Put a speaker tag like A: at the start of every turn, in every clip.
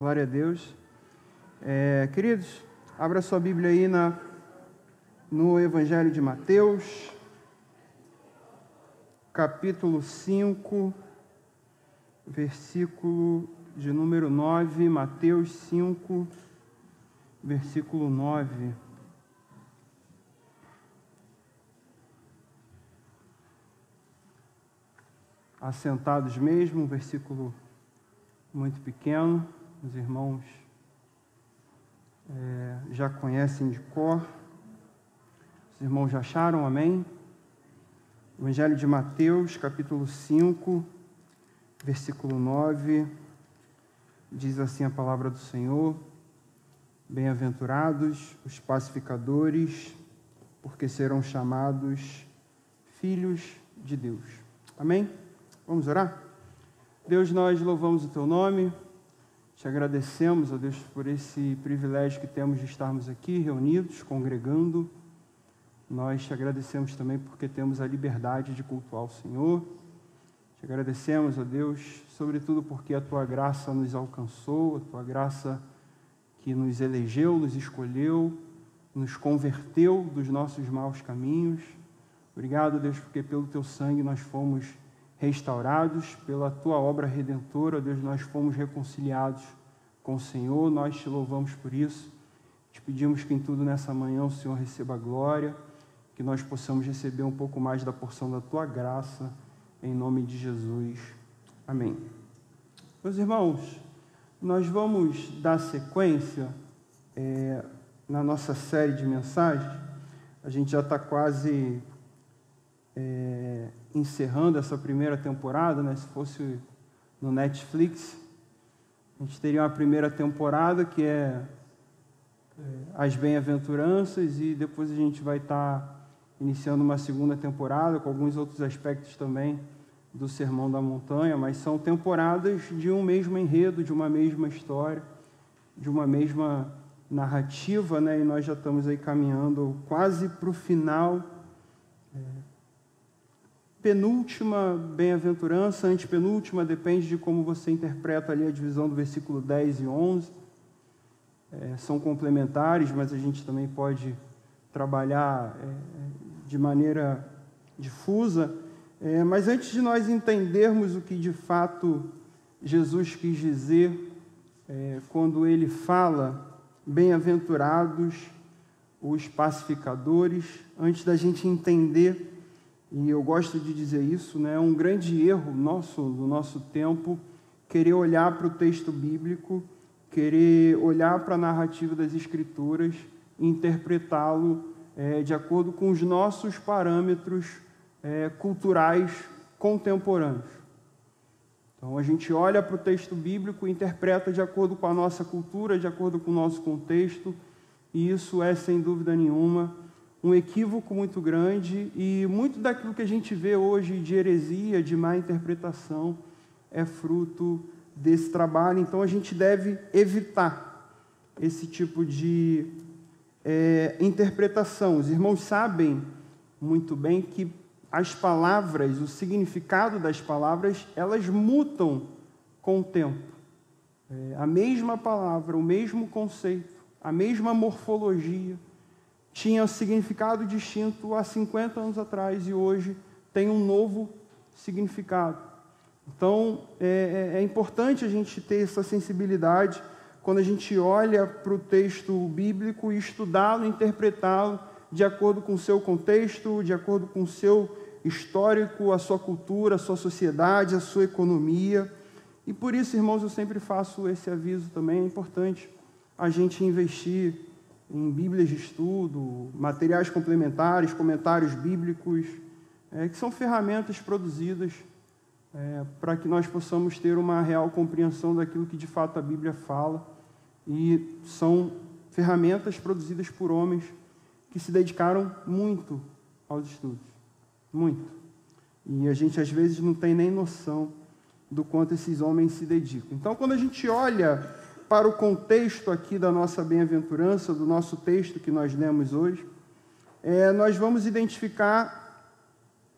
A: Glória a Deus. É, queridos, abra sua Bíblia aí na, no Evangelho de Mateus, capítulo 5, versículo de número 9. Mateus 5, versículo 9. Assentados mesmo, versículo muito pequeno os irmãos é, já conhecem de cor. Os irmãos já acharam, amém? Evangelho de Mateus, capítulo 5, versículo 9, diz assim a palavra do Senhor: Bem-aventurados os pacificadores, porque serão chamados filhos de Deus. Amém? Vamos orar? Deus, nós louvamos o teu nome. Te agradecemos, ó Deus, por esse privilégio que temos de estarmos aqui reunidos, congregando. Nós te agradecemos também porque temos a liberdade de cultuar o Senhor. Te agradecemos, ó Deus, sobretudo porque a tua graça nos alcançou, a tua graça que nos elegeu, nos escolheu, nos converteu dos nossos maus caminhos. Obrigado, Deus, porque pelo teu sangue nós fomos restaurados pela tua obra redentora, Deus, nós fomos reconciliados com o Senhor, nós te louvamos por isso. Te pedimos que em tudo nessa manhã o Senhor receba a glória, que nós possamos receber um pouco mais da porção da tua graça, em nome de Jesus. Amém. Meus irmãos, nós vamos dar sequência é, na nossa série de mensagens. A gente já está quase é, encerrando essa primeira temporada, né? Se fosse no Netflix, a gente teria uma primeira temporada que é, é as bem-aventuranças e depois a gente vai estar tá iniciando uma segunda temporada com alguns outros aspectos também do Sermão da Montanha, mas são temporadas de um mesmo enredo, de uma mesma história, de uma mesma narrativa, né? E nós já estamos aí caminhando quase para o final. Penúltima bem-aventurança, antepenúltima, depende de como você interpreta ali a divisão do versículo 10 e 11. É, são complementares, mas a gente também pode trabalhar é, de maneira difusa. É, mas antes de nós entendermos o que de fato Jesus quis dizer é, quando ele fala, bem-aventurados os pacificadores, antes da gente entender e eu gosto de dizer isso, né? É um grande erro nosso, do nosso tempo, querer olhar para o texto bíblico, querer olhar para a narrativa das Escrituras e interpretá-lo é, de acordo com os nossos parâmetros é, culturais contemporâneos. Então a gente olha para o texto bíblico interpreta de acordo com a nossa cultura, de acordo com o nosso contexto, e isso é, sem dúvida nenhuma, um equívoco muito grande e muito daquilo que a gente vê hoje de heresia, de má interpretação, é fruto desse trabalho. Então a gente deve evitar esse tipo de é, interpretação. Os irmãos sabem muito bem que as palavras, o significado das palavras, elas mutam com o tempo. É, a mesma palavra, o mesmo conceito, a mesma morfologia tinha significado distinto há 50 anos atrás e hoje tem um novo significado. Então, é, é, é importante a gente ter essa sensibilidade quando a gente olha para o texto bíblico e estudá-lo, interpretá-lo de acordo com o seu contexto, de acordo com o seu histórico, a sua cultura, a sua sociedade, a sua economia. E por isso, irmãos, eu sempre faço esse aviso também. É importante a gente investir em Bíblias de estudo, materiais complementares, comentários bíblicos, é, que são ferramentas produzidas é, para que nós possamos ter uma real compreensão daquilo que de fato a Bíblia fala. E são ferramentas produzidas por homens que se dedicaram muito aos estudos. Muito. E a gente às vezes não tem nem noção do quanto esses homens se dedicam. Então, quando a gente olha para o contexto aqui da nossa bem-aventurança, do nosso texto que nós lemos hoje, é, nós vamos identificar,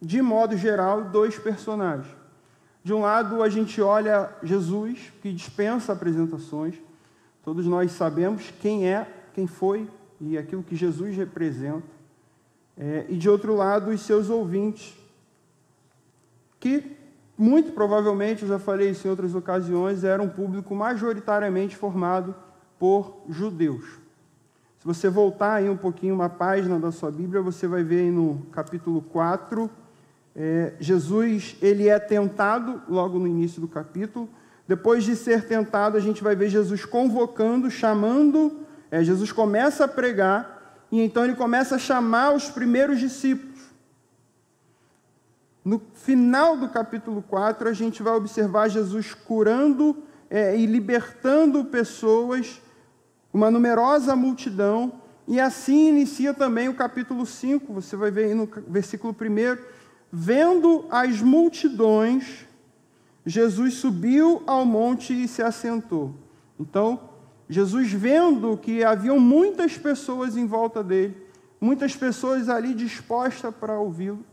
A: de modo geral, dois personagens. De um lado, a gente olha Jesus, que dispensa apresentações, Todos nós sabemos quem é, quem foi e aquilo que Jesus representa. É, e de outro lado, os seus ouvintes, que muito provavelmente, eu já falei isso em outras ocasiões, era um público majoritariamente formado por judeus. Se você voltar aí um pouquinho uma página da sua Bíblia, você vai ver aí no capítulo 4, é, Jesus ele é tentado logo no início do capítulo. Depois de ser tentado, a gente vai ver Jesus convocando, chamando. É, Jesus começa a pregar e então ele começa a chamar os primeiros discípulos. No final do capítulo 4, a gente vai observar Jesus curando é, e libertando pessoas, uma numerosa multidão, e assim inicia também o capítulo 5, você vai ver aí no versículo 1. Vendo as multidões, Jesus subiu ao monte e se assentou. Então, Jesus vendo que haviam muitas pessoas em volta dele, muitas pessoas ali dispostas para ouvi-lo,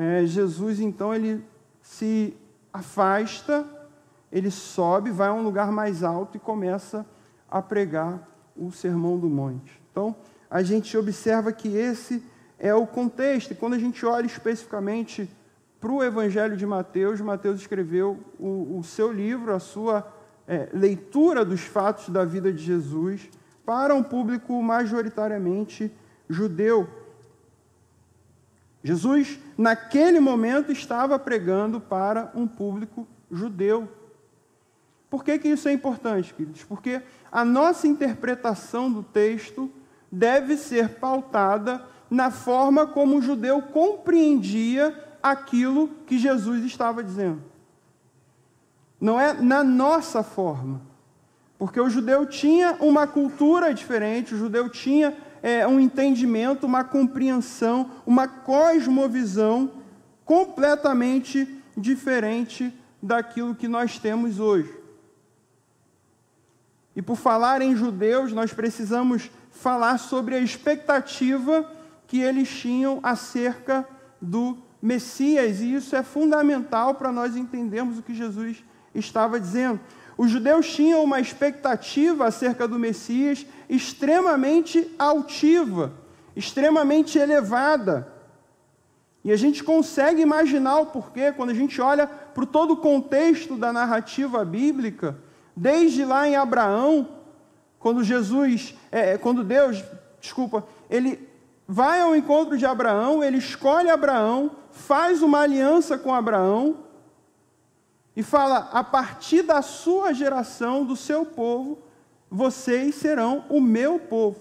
A: é, Jesus então ele se afasta, ele sobe, vai a um lugar mais alto e começa a pregar o sermão do monte. Então, a gente observa que esse é o contexto. E quando a gente olha especificamente para o Evangelho de Mateus, Mateus escreveu o, o seu livro, a sua é, leitura dos fatos da vida de Jesus para um público majoritariamente judeu. Jesus, naquele momento, estava pregando para um público judeu. Por que, que isso é importante, queridos? Porque a nossa interpretação do texto deve ser pautada na forma como o judeu compreendia aquilo que Jesus estava dizendo. Não é na nossa forma. Porque o judeu tinha uma cultura diferente, o judeu tinha é, um entendimento, uma compreensão, uma cosmovisão completamente diferente daquilo que nós temos hoje. E por falar em judeus, nós precisamos falar sobre a expectativa que eles tinham acerca do Messias, e isso é fundamental para nós entendermos o que Jesus estava dizendo. Os judeus tinham uma expectativa acerca do Messias extremamente altiva, extremamente elevada. E a gente consegue imaginar o porquê quando a gente olha para todo o contexto da narrativa bíblica, desde lá em Abraão, quando Jesus, é, é, quando Deus, desculpa, ele vai ao encontro de Abraão, ele escolhe Abraão, faz uma aliança com Abraão e fala: a partir da sua geração, do seu povo, vocês serão o meu povo.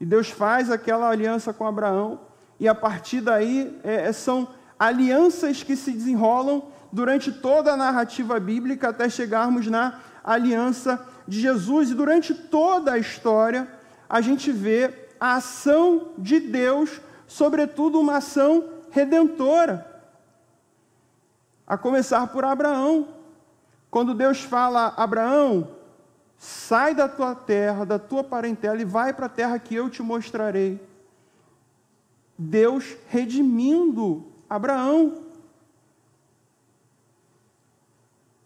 A: E Deus faz aquela aliança com Abraão, e a partir daí é, é, são alianças que se desenrolam durante toda a narrativa bíblica até chegarmos na aliança de Jesus. E durante toda a história, a gente vê a ação de Deus, sobretudo uma ação redentora. A começar por Abraão. Quando Deus fala, Abraão, Sai da tua terra, da tua parentela e vai para a terra que eu te mostrarei. Deus redimindo Abraão.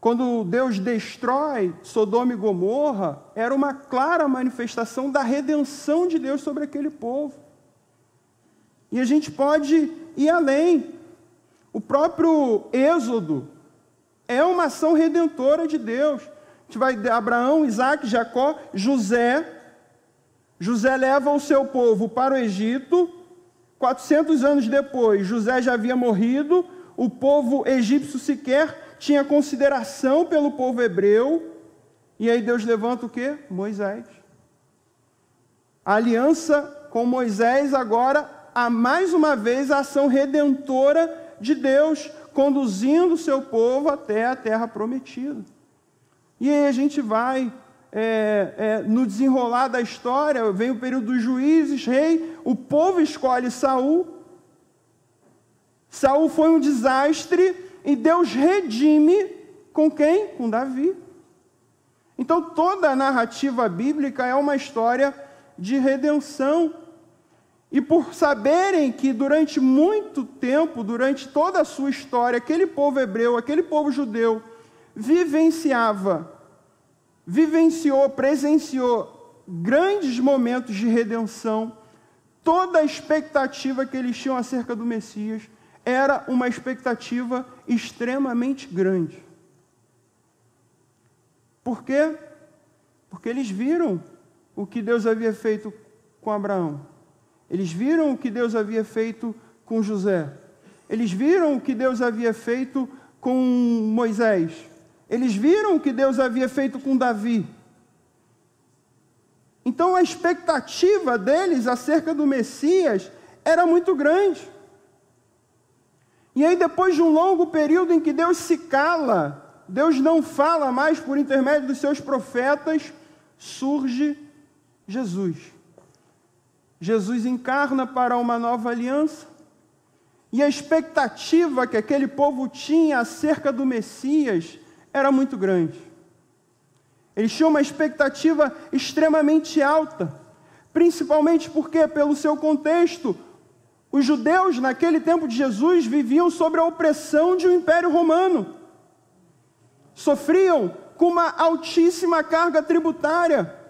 A: Quando Deus destrói Sodoma e Gomorra, era uma clara manifestação da redenção de Deus sobre aquele povo. E a gente pode ir além. O próprio Êxodo é uma ação redentora de Deus gente vai de Abraão, Isaac, Jacó, José. José leva o seu povo para o Egito. 400 anos depois, José já havia morrido. O povo egípcio sequer tinha consideração pelo povo hebreu. E aí Deus levanta o que? Moisés. A aliança com Moisés agora, a mais uma vez, a ação redentora de Deus, conduzindo o seu povo até a terra prometida. E aí a gente vai é, é, no desenrolar da história, vem o período dos juízes, rei, o povo escolhe Saul. Saul foi um desastre e Deus redime com quem? Com Davi. Então toda a narrativa bíblica é uma história de redenção. E por saberem que durante muito tempo, durante toda a sua história, aquele povo hebreu, aquele povo judeu, vivenciava vivenciou, presenciou grandes momentos de redenção, toda a expectativa que eles tinham acerca do Messias era uma expectativa extremamente grande. Por quê? Porque eles viram o que Deus havia feito com Abraão. Eles viram o que Deus havia feito com José. Eles viram o que Deus havia feito com Moisés. Eles viram o que Deus havia feito com Davi. Então a expectativa deles acerca do Messias era muito grande. E aí, depois de um longo período em que Deus se cala, Deus não fala mais por intermédio dos seus profetas, surge Jesus. Jesus encarna para uma nova aliança, e a expectativa que aquele povo tinha acerca do Messias era muito grande. Eles tinham uma expectativa extremamente alta, principalmente porque, pelo seu contexto, os judeus, naquele tempo de Jesus, viviam sob a opressão de um império romano. Sofriam com uma altíssima carga tributária.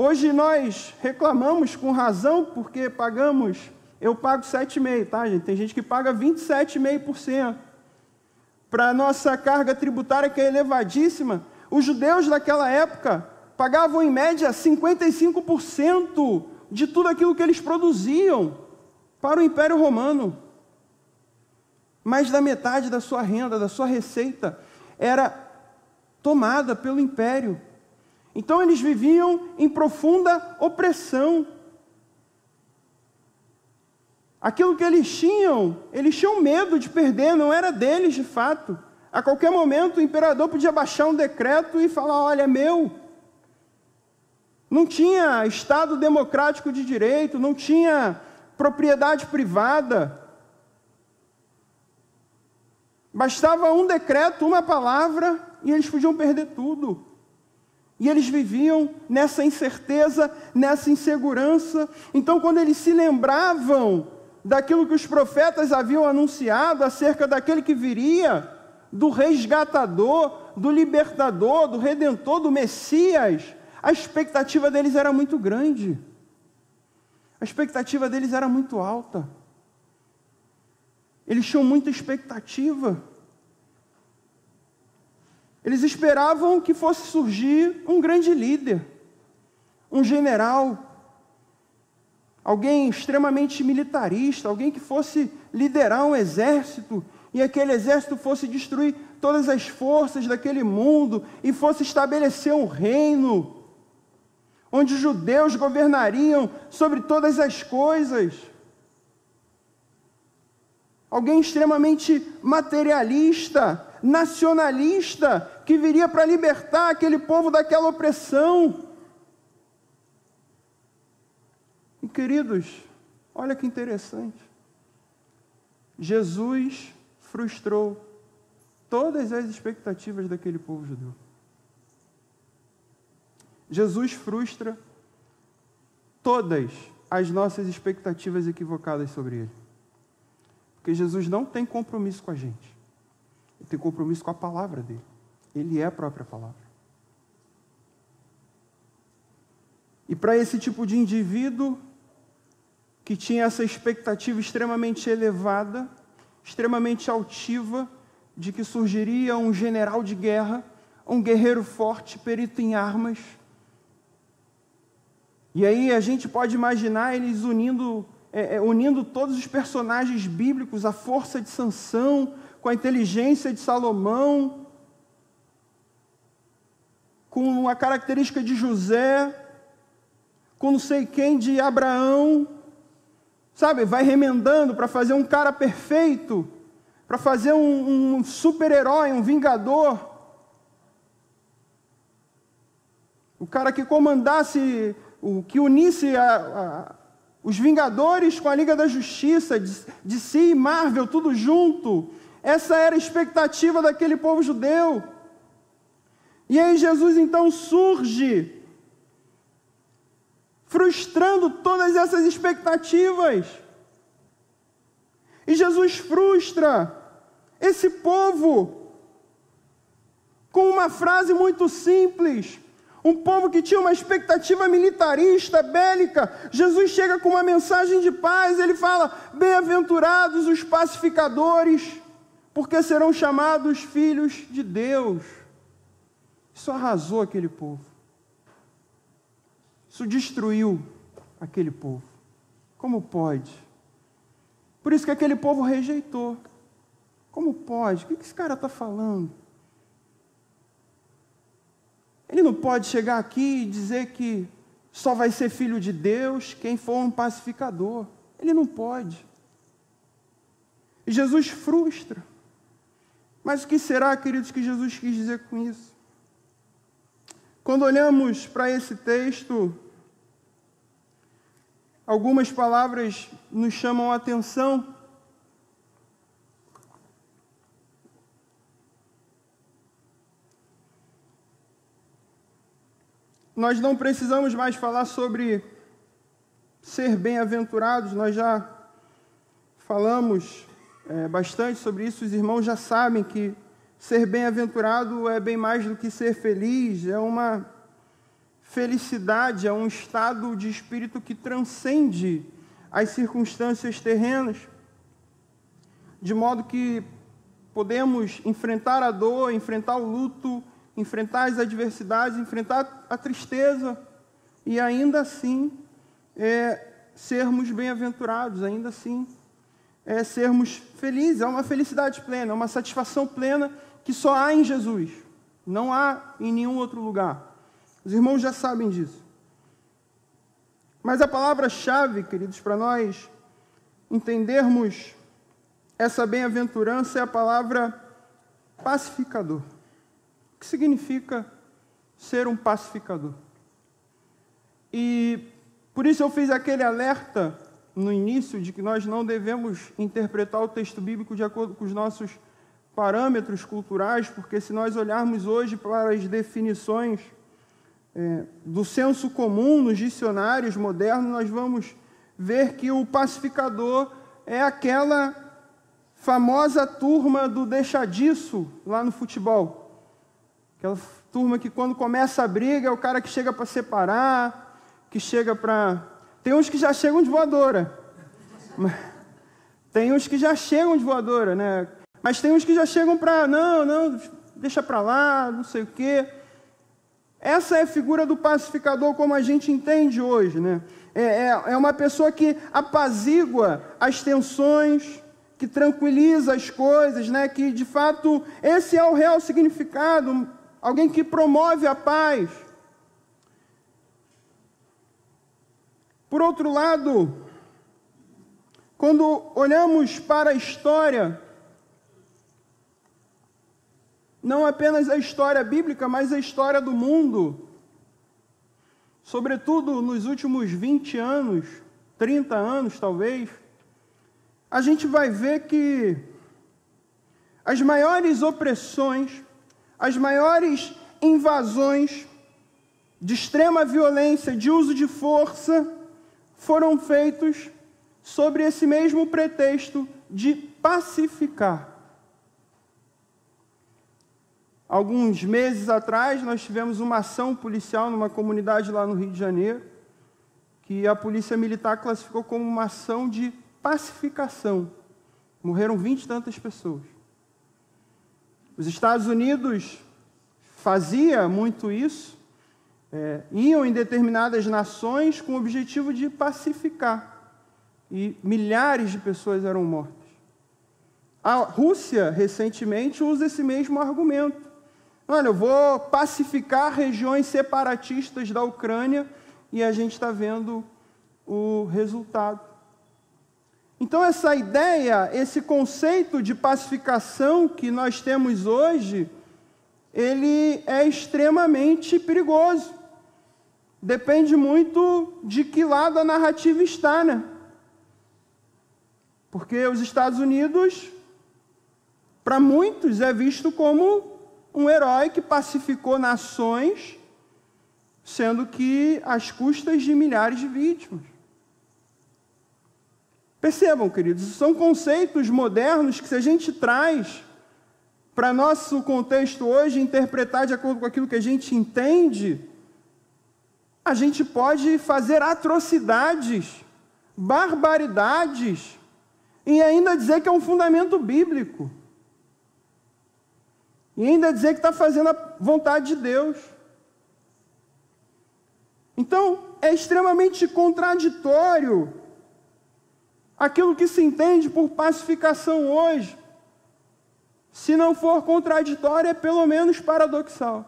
A: Hoje nós reclamamos com razão porque pagamos, eu pago 7,5%, tá, gente? Tem gente que paga 27,5%. Para a nossa carga tributária, que é elevadíssima, os judeus naquela época pagavam em média 55% de tudo aquilo que eles produziam para o Império Romano. Mais da metade da sua renda, da sua receita, era tomada pelo Império. Então eles viviam em profunda opressão. Aquilo que eles tinham, eles tinham medo de perder, não era deles de fato. A qualquer momento o imperador podia baixar um decreto e falar: olha, é meu. Não tinha Estado democrático de direito, não tinha propriedade privada. Bastava um decreto, uma palavra, e eles podiam perder tudo. E eles viviam nessa incerteza, nessa insegurança. Então, quando eles se lembravam daquilo que os profetas haviam anunciado acerca daquele que viria, do resgatador, do libertador, do redentor, do Messias, a expectativa deles era muito grande. A expectativa deles era muito alta. Eles tinham muita expectativa. Eles esperavam que fosse surgir um grande líder, um general, alguém extremamente militarista, alguém que fosse liderar um exército e aquele exército fosse destruir todas as forças daquele mundo e fosse estabelecer um reino onde os judeus governariam sobre todas as coisas. Alguém extremamente materialista, nacionalista, que viria para libertar aquele povo daquela opressão. E queridos, olha que interessante. Jesus frustrou todas as expectativas daquele povo judeu. Jesus frustra todas as nossas expectativas equivocadas sobre Ele. Porque Jesus não tem compromisso com a gente. Ele tem compromisso com a palavra dele. Ele é a própria palavra. E para esse tipo de indivíduo que tinha essa expectativa extremamente elevada, extremamente altiva, de que surgiria um general de guerra, um guerreiro forte, perito em armas, e aí a gente pode imaginar eles unindo, é, é, unindo todos os personagens bíblicos, a força de Sansão, com a inteligência de Salomão, com a característica de José, com não sei quem de Abraão, sabe? Vai remendando para fazer um cara perfeito, para fazer um, um super-herói, um vingador. O cara que comandasse o que unisse a, a, os Vingadores com a Liga da Justiça, de, de si e Marvel, tudo junto. Essa era a expectativa daquele povo judeu. E aí Jesus então surge, frustrando todas essas expectativas. E Jesus frustra esse povo, com uma frase muito simples. Um povo que tinha uma expectativa militarista, bélica. Jesus chega com uma mensagem de paz. Ele fala: Bem-aventurados os pacificadores, porque serão chamados filhos de Deus. Isso arrasou aquele povo. Isso destruiu aquele povo. Como pode? Por isso que aquele povo rejeitou. Como pode? O que esse cara está falando? Ele não pode chegar aqui e dizer que só vai ser filho de Deus quem for um pacificador. Ele não pode. E Jesus frustra. Mas o que será, queridos, que Jesus quis dizer com isso? Quando olhamos para esse texto, algumas palavras nos chamam a atenção. Nós não precisamos mais falar sobre ser bem-aventurados, nós já falamos é, bastante sobre isso, os irmãos já sabem que ser bem-aventurado é bem mais do que ser feliz, é uma felicidade, é um estado de espírito que transcende as circunstâncias terrenas, de modo que podemos enfrentar a dor, enfrentar o luto, enfrentar as adversidades, enfrentar a tristeza e ainda assim é, sermos bem-aventurados, ainda assim é, sermos felizes. É uma felicidade plena, é uma satisfação plena que só há em Jesus, não há em nenhum outro lugar. Os irmãos já sabem disso. Mas a palavra-chave, queridos, para nós entendermos essa bem-aventurança é a palavra pacificador. O que significa ser um pacificador? E por isso eu fiz aquele alerta no início de que nós não devemos interpretar o texto bíblico de acordo com os nossos parâmetros culturais, porque se nós olharmos hoje para as definições é, do senso comum nos dicionários modernos, nós vamos ver que o pacificador é aquela famosa turma do deixadiço lá no futebol. Aquela turma que quando começa a briga é o cara que chega para separar, que chega para. Tem uns que já chegam de voadora. Tem uns que já chegam de voadora, né? Mas tem uns que já chegam para. Não, não, deixa para lá, não sei o quê. Essa é a figura do pacificador como a gente entende hoje, né? É, é, é uma pessoa que apazigua as tensões, que tranquiliza as coisas, né? Que de fato esse é o real significado alguém que promove a paz. Por outro lado, quando olhamos para a história, não apenas a história bíblica, mas a história do mundo, sobretudo nos últimos 20 anos, 30 anos talvez, a gente vai ver que as maiores opressões, as maiores invasões de extrema violência, de uso de força, foram feitos sobre esse mesmo pretexto de pacificar. Alguns meses atrás, nós tivemos uma ação policial numa comunidade lá no Rio de Janeiro, que a polícia militar classificou como uma ação de pacificação. Morreram vinte e tantas pessoas. Os Estados Unidos fazia muito isso, é, iam em determinadas nações com o objetivo de pacificar, e milhares de pessoas eram mortas. A Rússia, recentemente, usa esse mesmo argumento. Olha, eu vou pacificar regiões separatistas da Ucrânia e a gente está vendo o resultado. Então, essa ideia, esse conceito de pacificação que nós temos hoje, ele é extremamente perigoso. Depende muito de que lado a narrativa está, né? Porque os Estados Unidos, para muitos, é visto como um herói que pacificou nações, sendo que às custas de milhares de vítimas. Percebam, queridos, são conceitos modernos que, se a gente traz para nosso contexto hoje, interpretar de acordo com aquilo que a gente entende, a gente pode fazer atrocidades, barbaridades, e ainda dizer que é um fundamento bíblico. E ainda dizer que está fazendo a vontade de Deus. Então, é extremamente contraditório aquilo que se entende por pacificação hoje. Se não for contraditório, é pelo menos paradoxal.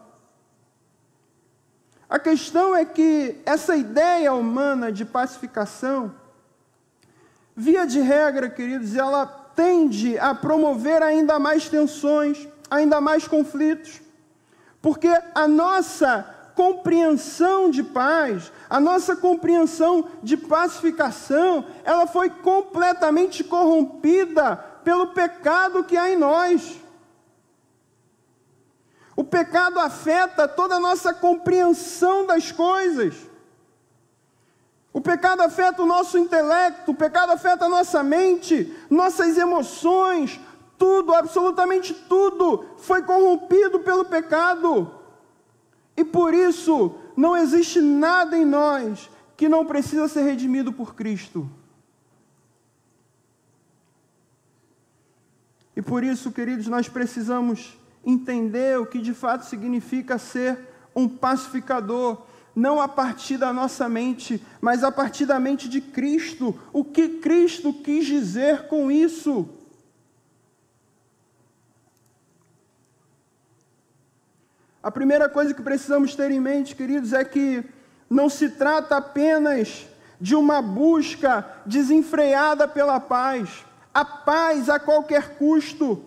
A: A questão é que essa ideia humana de pacificação, via de regra, queridos, ela tende a promover ainda mais tensões, ainda mais conflitos, porque a nossa compreensão de paz, a nossa compreensão de pacificação, ela foi completamente corrompida pelo pecado que há em nós. O pecado afeta toda a nossa compreensão das coisas. O pecado afeta o nosso intelecto, o pecado afeta a nossa mente, nossas emoções, tudo, absolutamente tudo foi corrompido pelo pecado. E por isso não existe nada em nós que não precisa ser redimido por Cristo. E por isso, queridos, nós precisamos entender o que de fato significa ser um pacificador, não a partir da nossa mente, mas a partir da mente de Cristo. O que Cristo quis dizer com isso? A primeira coisa que precisamos ter em mente, queridos, é que não se trata apenas de uma busca desenfreada pela paz, a paz a qualquer custo.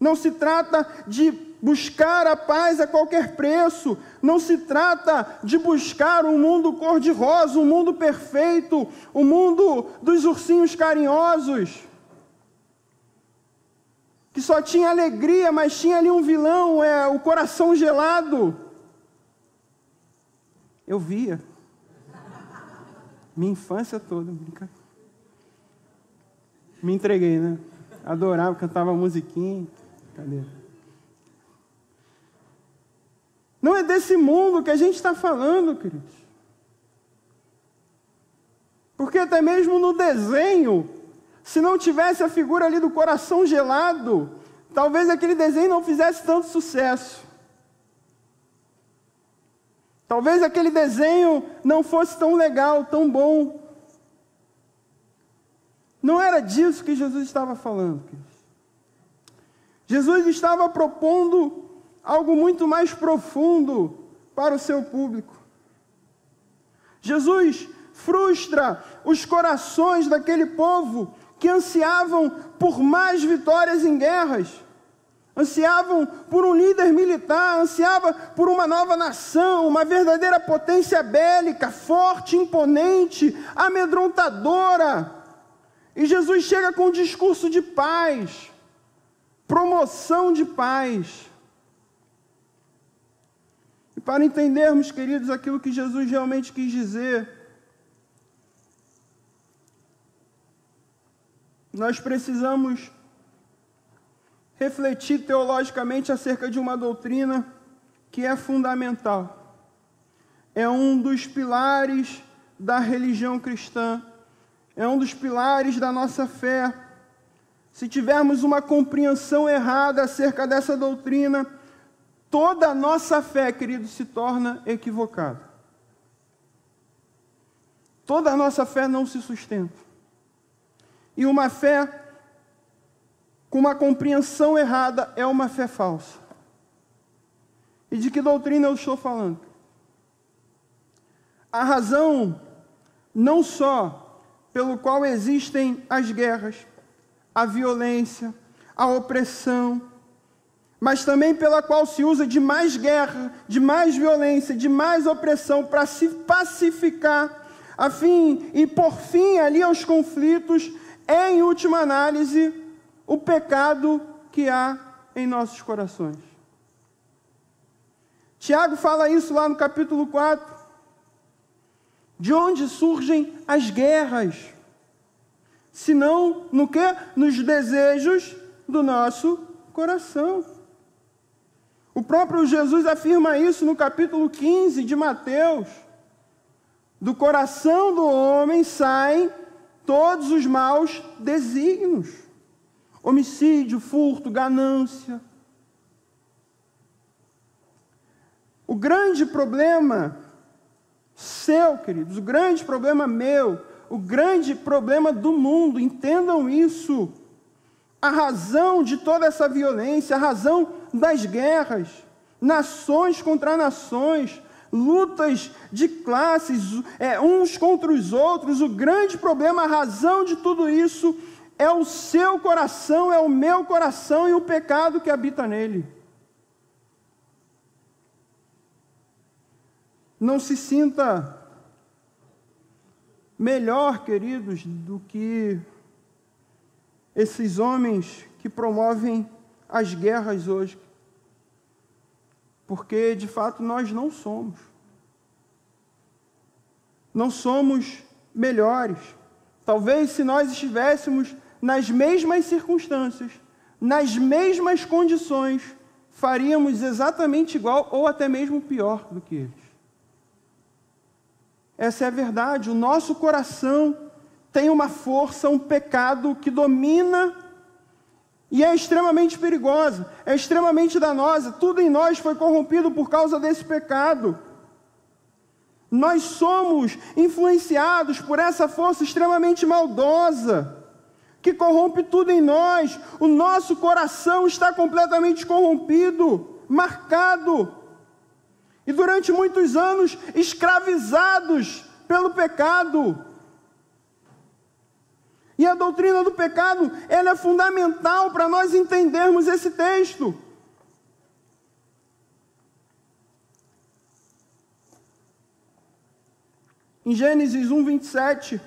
A: Não se trata de buscar a paz a qualquer preço. Não se trata de buscar um mundo cor-de-rosa, um mundo perfeito, o um mundo dos ursinhos carinhosos. Que só tinha alegria, mas tinha ali um vilão, é o coração gelado. Eu via. Minha infância toda, me entreguei, né? Adorava, cantava musiquinha. Cadê? Não é desse mundo que a gente está falando, queridos. Porque até mesmo no desenho, se não tivesse a figura ali do coração gelado, talvez aquele desenho não fizesse tanto sucesso. Talvez aquele desenho não fosse tão legal, tão bom. Não era disso que Jesus estava falando. Jesus estava propondo algo muito mais profundo para o seu público. Jesus frustra os corações daquele povo que ansiavam por mais vitórias em guerras, ansiavam por um líder militar, ansiava por uma nova nação, uma verdadeira potência bélica, forte, imponente, amedrontadora. E Jesus chega com um discurso de paz, promoção de paz. E para entendermos, queridos, aquilo que Jesus realmente quis dizer, nós precisamos refletir teologicamente acerca de uma doutrina que é fundamental. É um dos pilares da religião cristã, é um dos pilares da nossa fé se tivermos uma compreensão errada acerca dessa doutrina, toda a nossa fé, querido, se torna equivocada. Toda a nossa fé não se sustenta. E uma fé com uma compreensão errada é uma fé falsa. E de que doutrina eu estou falando? A razão não só pelo qual existem as guerras, a violência, a opressão, mas também pela qual se usa de mais guerra, de mais violência, de mais opressão para se pacificar, a fim e por fim ali aos conflitos, é em última análise o pecado que há em nossos corações. Tiago fala isso lá no capítulo 4. De onde surgem as guerras? senão no que? Nos desejos do nosso coração. O próprio Jesus afirma isso no capítulo 15 de Mateus. Do coração do homem saem todos os maus desígnios: homicídio, furto, ganância. O grande problema seu, queridos, o grande problema meu, o grande problema do mundo, entendam isso. A razão de toda essa violência, a razão das guerras, nações contra nações, lutas de classes, é, uns contra os outros. O grande problema, a razão de tudo isso é o seu coração, é o meu coração e o pecado que habita nele. Não se sinta melhor, queridos, do que esses homens que promovem as guerras hoje. Porque, de fato, nós não somos. Não somos melhores. Talvez se nós estivéssemos nas mesmas circunstâncias, nas mesmas condições, faríamos exatamente igual ou até mesmo pior do que eles. Essa é a verdade. O nosso coração tem uma força, um pecado que domina e é extremamente perigosa, é extremamente danosa. Tudo em nós foi corrompido por causa desse pecado. Nós somos influenciados por essa força extremamente maldosa, que corrompe tudo em nós. O nosso coração está completamente corrompido, marcado e durante muitos anos escravizados pelo pecado. E a doutrina do pecado, ela é fundamental para nós entendermos esse texto. Em Gênesis 1, 27,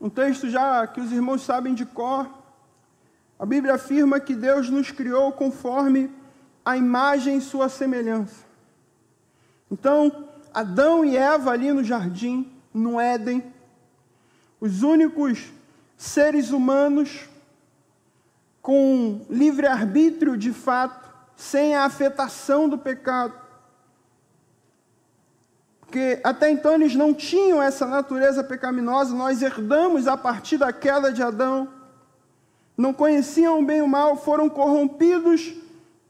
A: um texto já que os irmãos sabem de cor, a Bíblia afirma que Deus nos criou conforme a imagem e sua semelhança. Então, Adão e Eva ali no jardim, no Éden, os únicos seres humanos com livre-arbítrio de fato, sem a afetação do pecado. Porque até então eles não tinham essa natureza pecaminosa, nós herdamos a partir da queda de Adão. Não conheciam bem o mal, foram corrompidos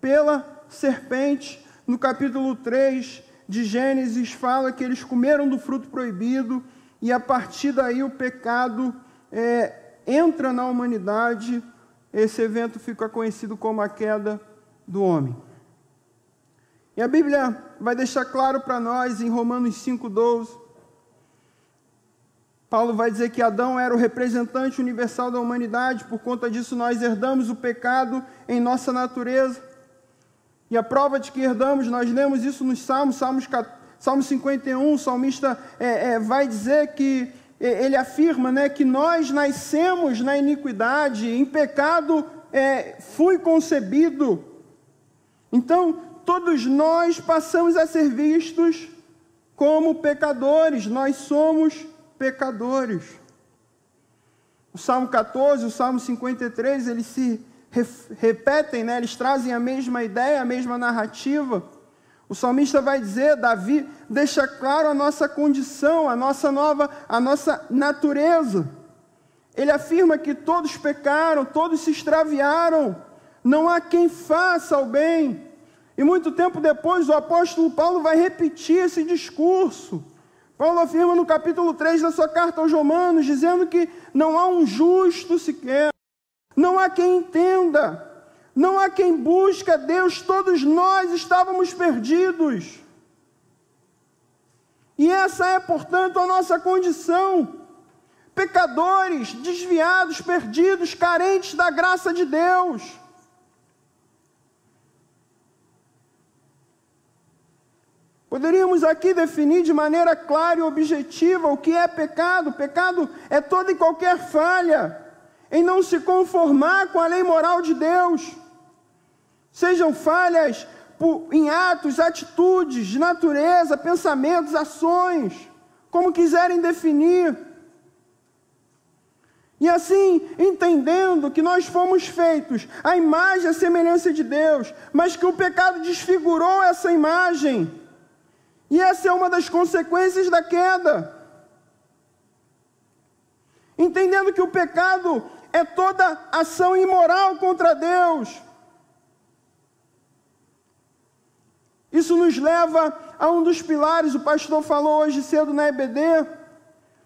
A: pela serpente. No capítulo 3, de Gênesis fala que eles comeram do fruto proibido e a partir daí o pecado é, entra na humanidade. Esse evento fica conhecido como a queda do homem. E a Bíblia vai deixar claro para nós em Romanos 5,12. Paulo vai dizer que Adão era o representante universal da humanidade, por conta disso nós herdamos o pecado em nossa natureza. E a prova de que herdamos, nós lemos isso nos Salmos, Salmos, Salmo 51, o salmista é, é, vai dizer que é, ele afirma né, que nós nascemos na iniquidade, em pecado é, fui concebido. Então, todos nós passamos a ser vistos como pecadores, nós somos pecadores. O Salmo 14, o Salmo 53, ele se repetem, né? eles trazem a mesma ideia, a mesma narrativa. O salmista vai dizer, Davi deixa claro a nossa condição, a nossa nova, a nossa natureza. Ele afirma que todos pecaram, todos se extraviaram, não há quem faça o bem. E muito tempo depois o apóstolo Paulo vai repetir esse discurso. Paulo afirma no capítulo 3 da sua carta aos Romanos, dizendo que não há um justo sequer. Não há quem entenda, não há quem busca Deus, todos nós estávamos perdidos. E essa é, portanto, a nossa condição. Pecadores, desviados, perdidos, carentes da graça de Deus. Poderíamos aqui definir de maneira clara e objetiva o que é pecado. Pecado é toda e qualquer falha em não se conformar com a lei moral de Deus. Sejam falhas em atos, atitudes, de natureza, pensamentos, ações, como quiserem definir. E assim, entendendo que nós fomos feitos à imagem e à semelhança de Deus, mas que o pecado desfigurou essa imagem, e essa é uma das consequências da queda. Entendendo que o pecado é toda ação imoral contra Deus. Isso nos leva a um dos pilares, o pastor falou hoje cedo na EBD,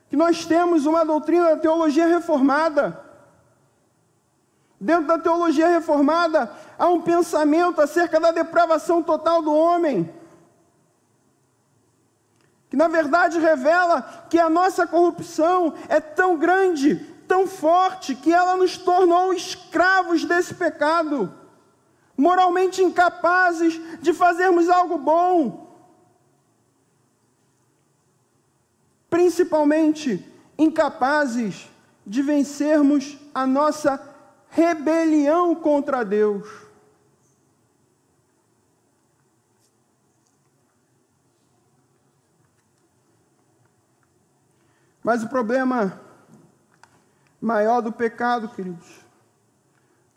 A: que nós temos uma doutrina da teologia reformada. Dentro da teologia reformada, há um pensamento acerca da depravação total do homem, que na verdade revela que a nossa corrupção é tão grande, tão forte, que ela nos tornou escravos desse pecado, moralmente incapazes de fazermos algo bom, principalmente incapazes de vencermos a nossa rebelião contra Deus. Mas o problema maior do pecado, queridos,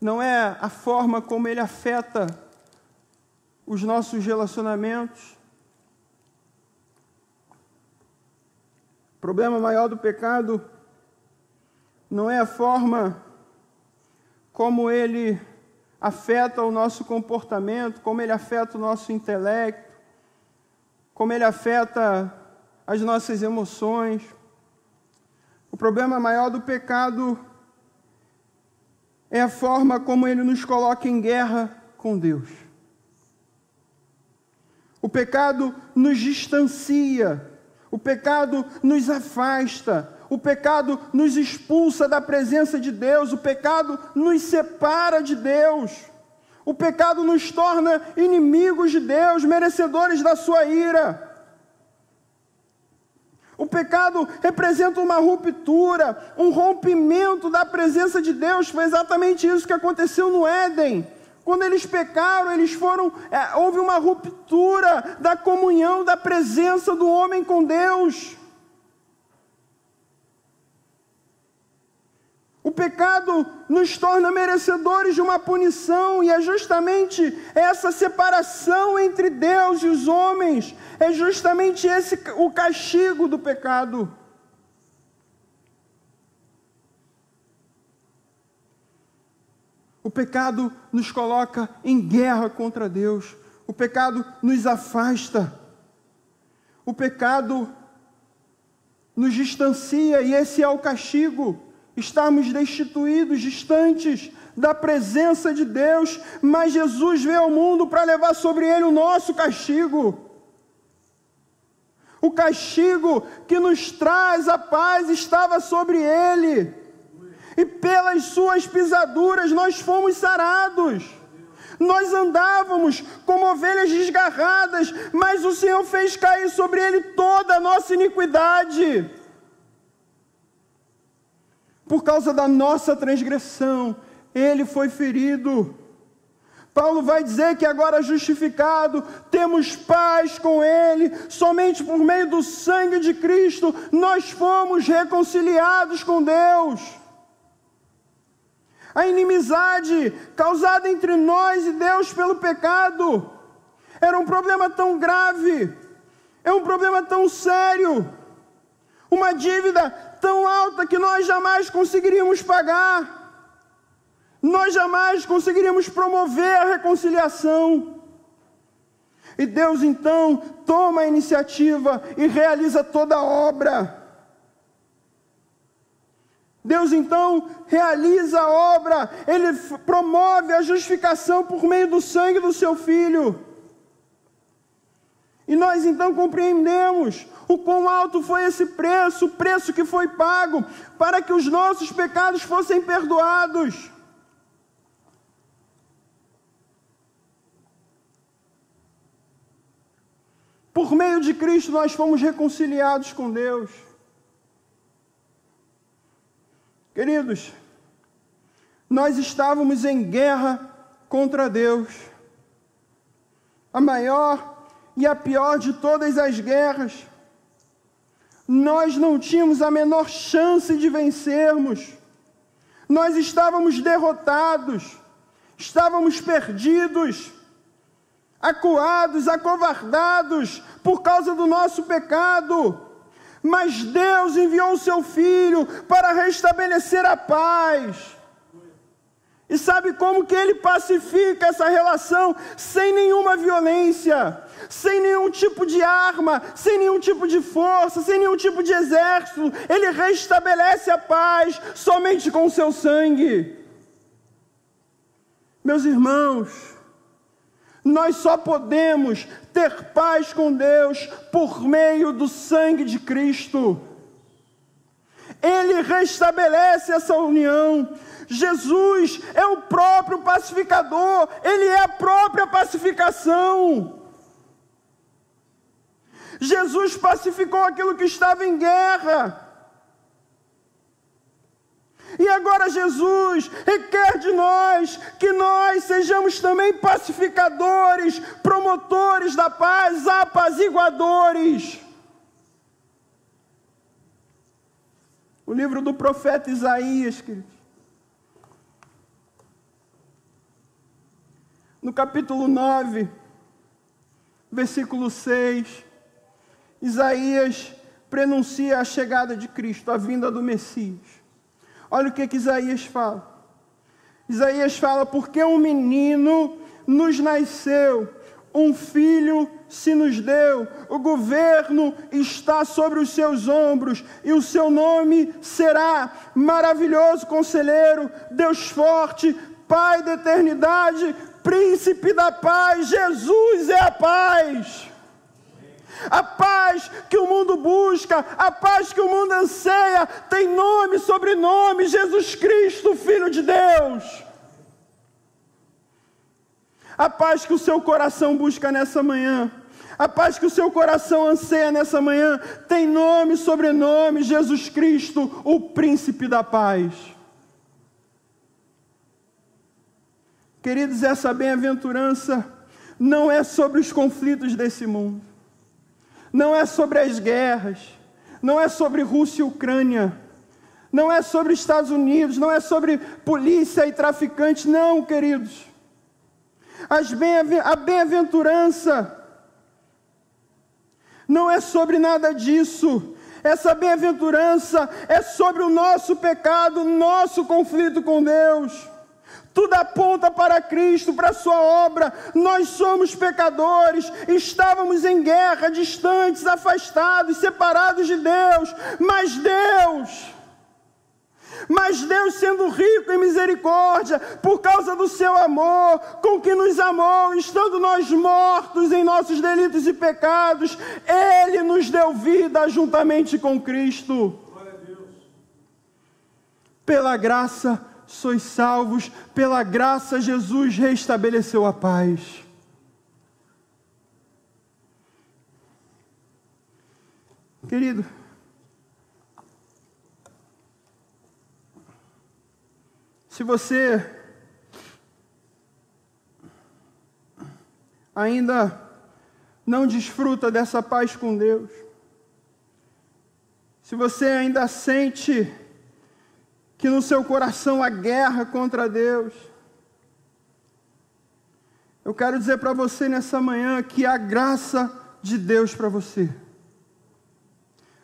A: não é a forma como ele afeta os nossos relacionamentos, O problema maior do pecado não é a forma como ele afeta o nosso comportamento, como ele afeta o nosso intelecto, como ele afeta as nossas emoções. O problema maior do pecado é a forma como ele nos coloca em guerra com Deus. O pecado nos distancia o pecado nos afasta, o pecado nos expulsa da presença de Deus, o pecado nos separa de Deus. O pecado nos torna inimigos de Deus, merecedores da sua ira. O pecado representa uma ruptura, um rompimento da presença de Deus. Foi exatamente isso que aconteceu no Éden. Quando eles pecaram, eles foram. É, houve uma ruptura da comunhão, da presença do homem com Deus. O pecado nos torna merecedores de uma punição, e é justamente essa separação entre Deus e os homens, é justamente esse o castigo do pecado. O pecado nos coloca em guerra contra Deus. O pecado nos afasta. O pecado nos distancia e esse é o castigo. Estarmos destituídos, distantes da presença de Deus, mas Jesus veio ao mundo para levar sobre ele o nosso castigo. O castigo que nos traz a paz estava sobre ele e pelas suas pisaduras nós fomos sarados. Nós andávamos como ovelhas desgarradas, mas o Senhor fez cair sobre ele toda a nossa iniquidade. Por causa da nossa transgressão, ele foi ferido. Paulo vai dizer que agora justificado, temos paz com Ele, somente por meio do sangue de Cristo nós fomos reconciliados com Deus. A inimizade causada entre nós e Deus pelo pecado era um problema tão grave, é um problema tão sério, uma dívida tão alta que nós jamais conseguiríamos pagar, nós jamais conseguiríamos promover a reconciliação. E Deus então toma a iniciativa e realiza toda a obra. Deus então realiza a obra, ele promove a justificação por meio do sangue do seu filho. E nós então compreendemos o quão alto foi esse preço, o preço que foi pago para que os nossos pecados fossem perdoados. Por meio de Cristo nós fomos reconciliados com Deus. Queridos, nós estávamos em guerra contra Deus. A maior e a pior de todas as guerras. Nós não tínhamos a menor chance de vencermos. nós estávamos derrotados, estávamos perdidos, acuados, acovardados por causa do nosso pecado. Mas Deus enviou o seu filho para restabelecer a paz. E sabe como que ele pacifica essa relação sem nenhuma violência, sem nenhum tipo de arma, sem nenhum tipo de força, sem nenhum tipo de exército. Ele restabelece a paz somente com o seu sangue. Meus irmãos, nós só podemos ter paz com Deus por meio do sangue de Cristo. Ele restabelece essa união. Jesus é o próprio pacificador, ele é a própria pacificação. Jesus pacificou aquilo que estava em guerra. E agora Jesus requer de nós que nós sejamos também pacificadores, promotores da paz, apaziguadores. O livro do profeta Isaías, queridos. No capítulo 9, versículo 6, Isaías prenuncia a chegada de Cristo, a vinda do Messias. Olha o que, que Isaías fala. Isaías fala: Porque um menino nos nasceu, um filho se nos deu, o governo está sobre os seus ombros, e o seu nome será Maravilhoso Conselheiro, Deus Forte, Pai da Eternidade, príncipe da paz, Jesus é a paz. A paz que o mundo busca, a paz que o mundo anseia, tem nome, sobrenome: Jesus Cristo, Filho de Deus. A paz que o seu coração busca nessa manhã, a paz que o seu coração anseia nessa manhã, tem nome, sobrenome: Jesus Cristo, o Príncipe da Paz. Queridos, essa bem-aventurança não é sobre os conflitos desse mundo, não é sobre as guerras, não é sobre Rússia e Ucrânia, não é sobre Estados Unidos, não é sobre polícia e traficantes, não, queridos. Bem a bem-aventurança não é sobre nada disso. Essa bem-aventurança é sobre o nosso pecado, nosso conflito com Deus. Tudo aponta para Cristo, para Sua obra. Nós somos pecadores, estávamos em guerra, distantes, afastados, separados de Deus. Mas Deus, mas Deus, sendo rico em misericórdia, por causa do seu amor, com que nos amou, estando nós mortos em nossos delitos e pecados, Ele nos deu vida juntamente com Cristo. Pela graça sois salvos, pela graça Jesus restabeleceu a paz. Querido, se você ainda não desfruta dessa paz com Deus, se você ainda sente que no seu coração há guerra contra Deus. Eu quero dizer para você nessa manhã que a graça de Deus para você,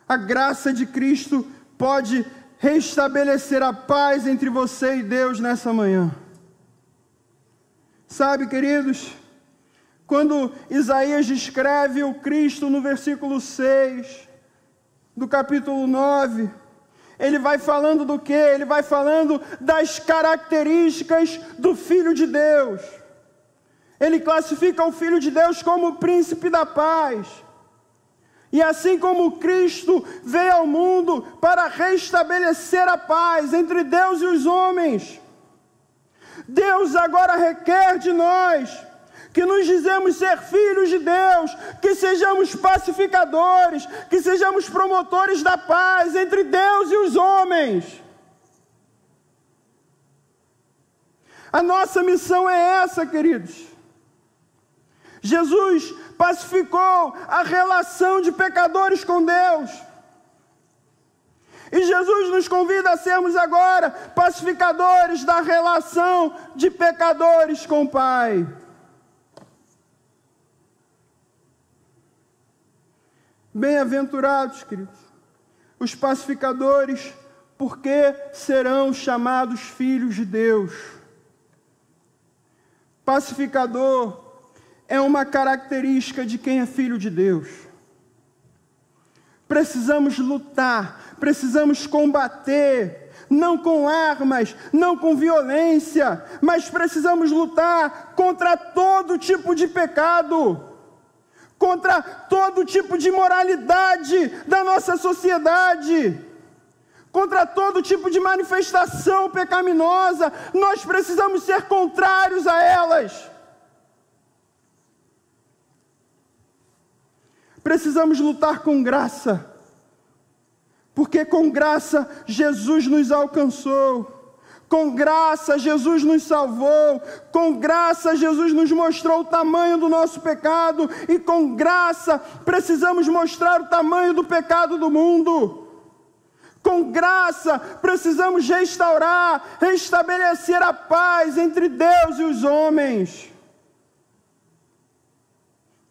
A: a graça de Cristo pode restabelecer a paz entre você e Deus nessa manhã. Sabe, queridos, quando Isaías descreve o Cristo no versículo 6 do capítulo 9, ele vai falando do que? Ele vai falando das características do Filho de Deus. Ele classifica o Filho de Deus como o príncipe da paz. E assim como Cristo veio ao mundo para restabelecer a paz entre Deus e os homens, Deus agora requer de nós que nos dizemos ser filhos de Deus, que sejamos pacificadores, que sejamos promotores da paz entre Deus e os homens. A nossa missão é essa, queridos. Jesus pacificou a relação de pecadores com Deus. E Jesus nos convida a sermos agora pacificadores da relação de pecadores com o Pai. Bem-aventurados, queridos, os pacificadores, porque serão chamados filhos de Deus. Pacificador é uma característica de quem é filho de Deus. Precisamos lutar, precisamos combater, não com armas, não com violência, mas precisamos lutar contra todo tipo de pecado contra todo tipo de moralidade da nossa sociedade, contra todo tipo de manifestação pecaminosa, nós precisamos ser contrários a elas. Precisamos lutar com graça, porque com graça Jesus nos alcançou. Com graça, Jesus nos salvou. Com graça, Jesus nos mostrou o tamanho do nosso pecado. E com graça, precisamos mostrar o tamanho do pecado do mundo. Com graça, precisamos restaurar, restabelecer a paz entre Deus e os homens.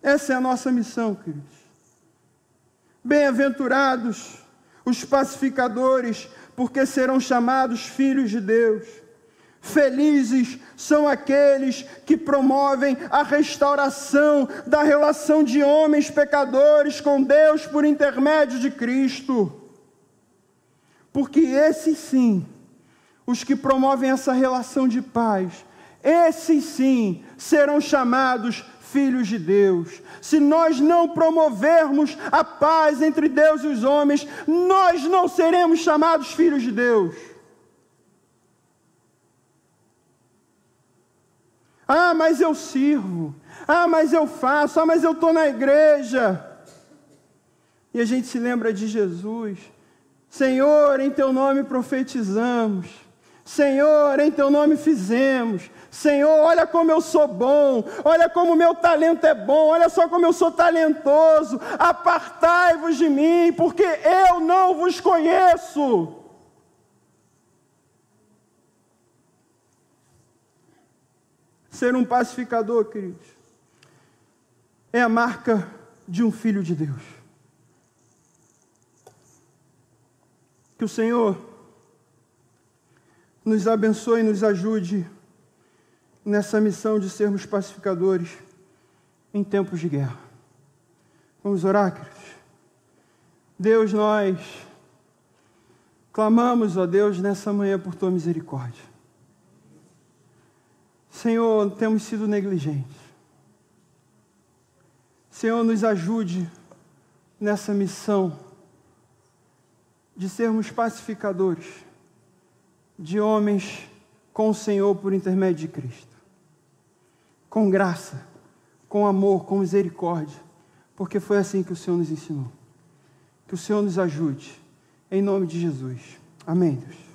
A: Essa é a nossa missão, queridos. Bem-aventurados os pacificadores, porque serão chamados filhos de Deus. Felizes são aqueles que promovem a restauração da relação de homens pecadores com Deus por intermédio de Cristo. Porque esses sim, os que promovem essa relação de paz, esses sim serão chamados filhos de Deus. Se nós não promovermos a paz entre Deus e os homens, nós não seremos chamados filhos de Deus. Ah, mas eu sirvo. Ah, mas eu faço. Ah, mas eu estou na igreja. E a gente se lembra de Jesus. Senhor, em teu nome profetizamos. Senhor, em teu nome fizemos. Senhor, olha como eu sou bom, olha como meu talento é bom, olha só como eu sou talentoso. Apartai-vos de mim, porque eu não vos conheço. Ser um pacificador, queridos, é a marca de um filho de Deus. Que o Senhor nos abençoe e nos ajude nessa missão de sermos pacificadores em tempos de guerra. Vamos orar, queridos? Deus, nós clamamos, ó Deus, nessa manhã por tua misericórdia. Senhor, temos sido negligentes. Senhor, nos ajude nessa missão de sermos pacificadores, de homens com o Senhor por intermédio de Cristo com graça, com amor, com misericórdia, porque foi assim que o Senhor nos ensinou. Que o Senhor nos ajude, em nome de Jesus. Amém, Deus.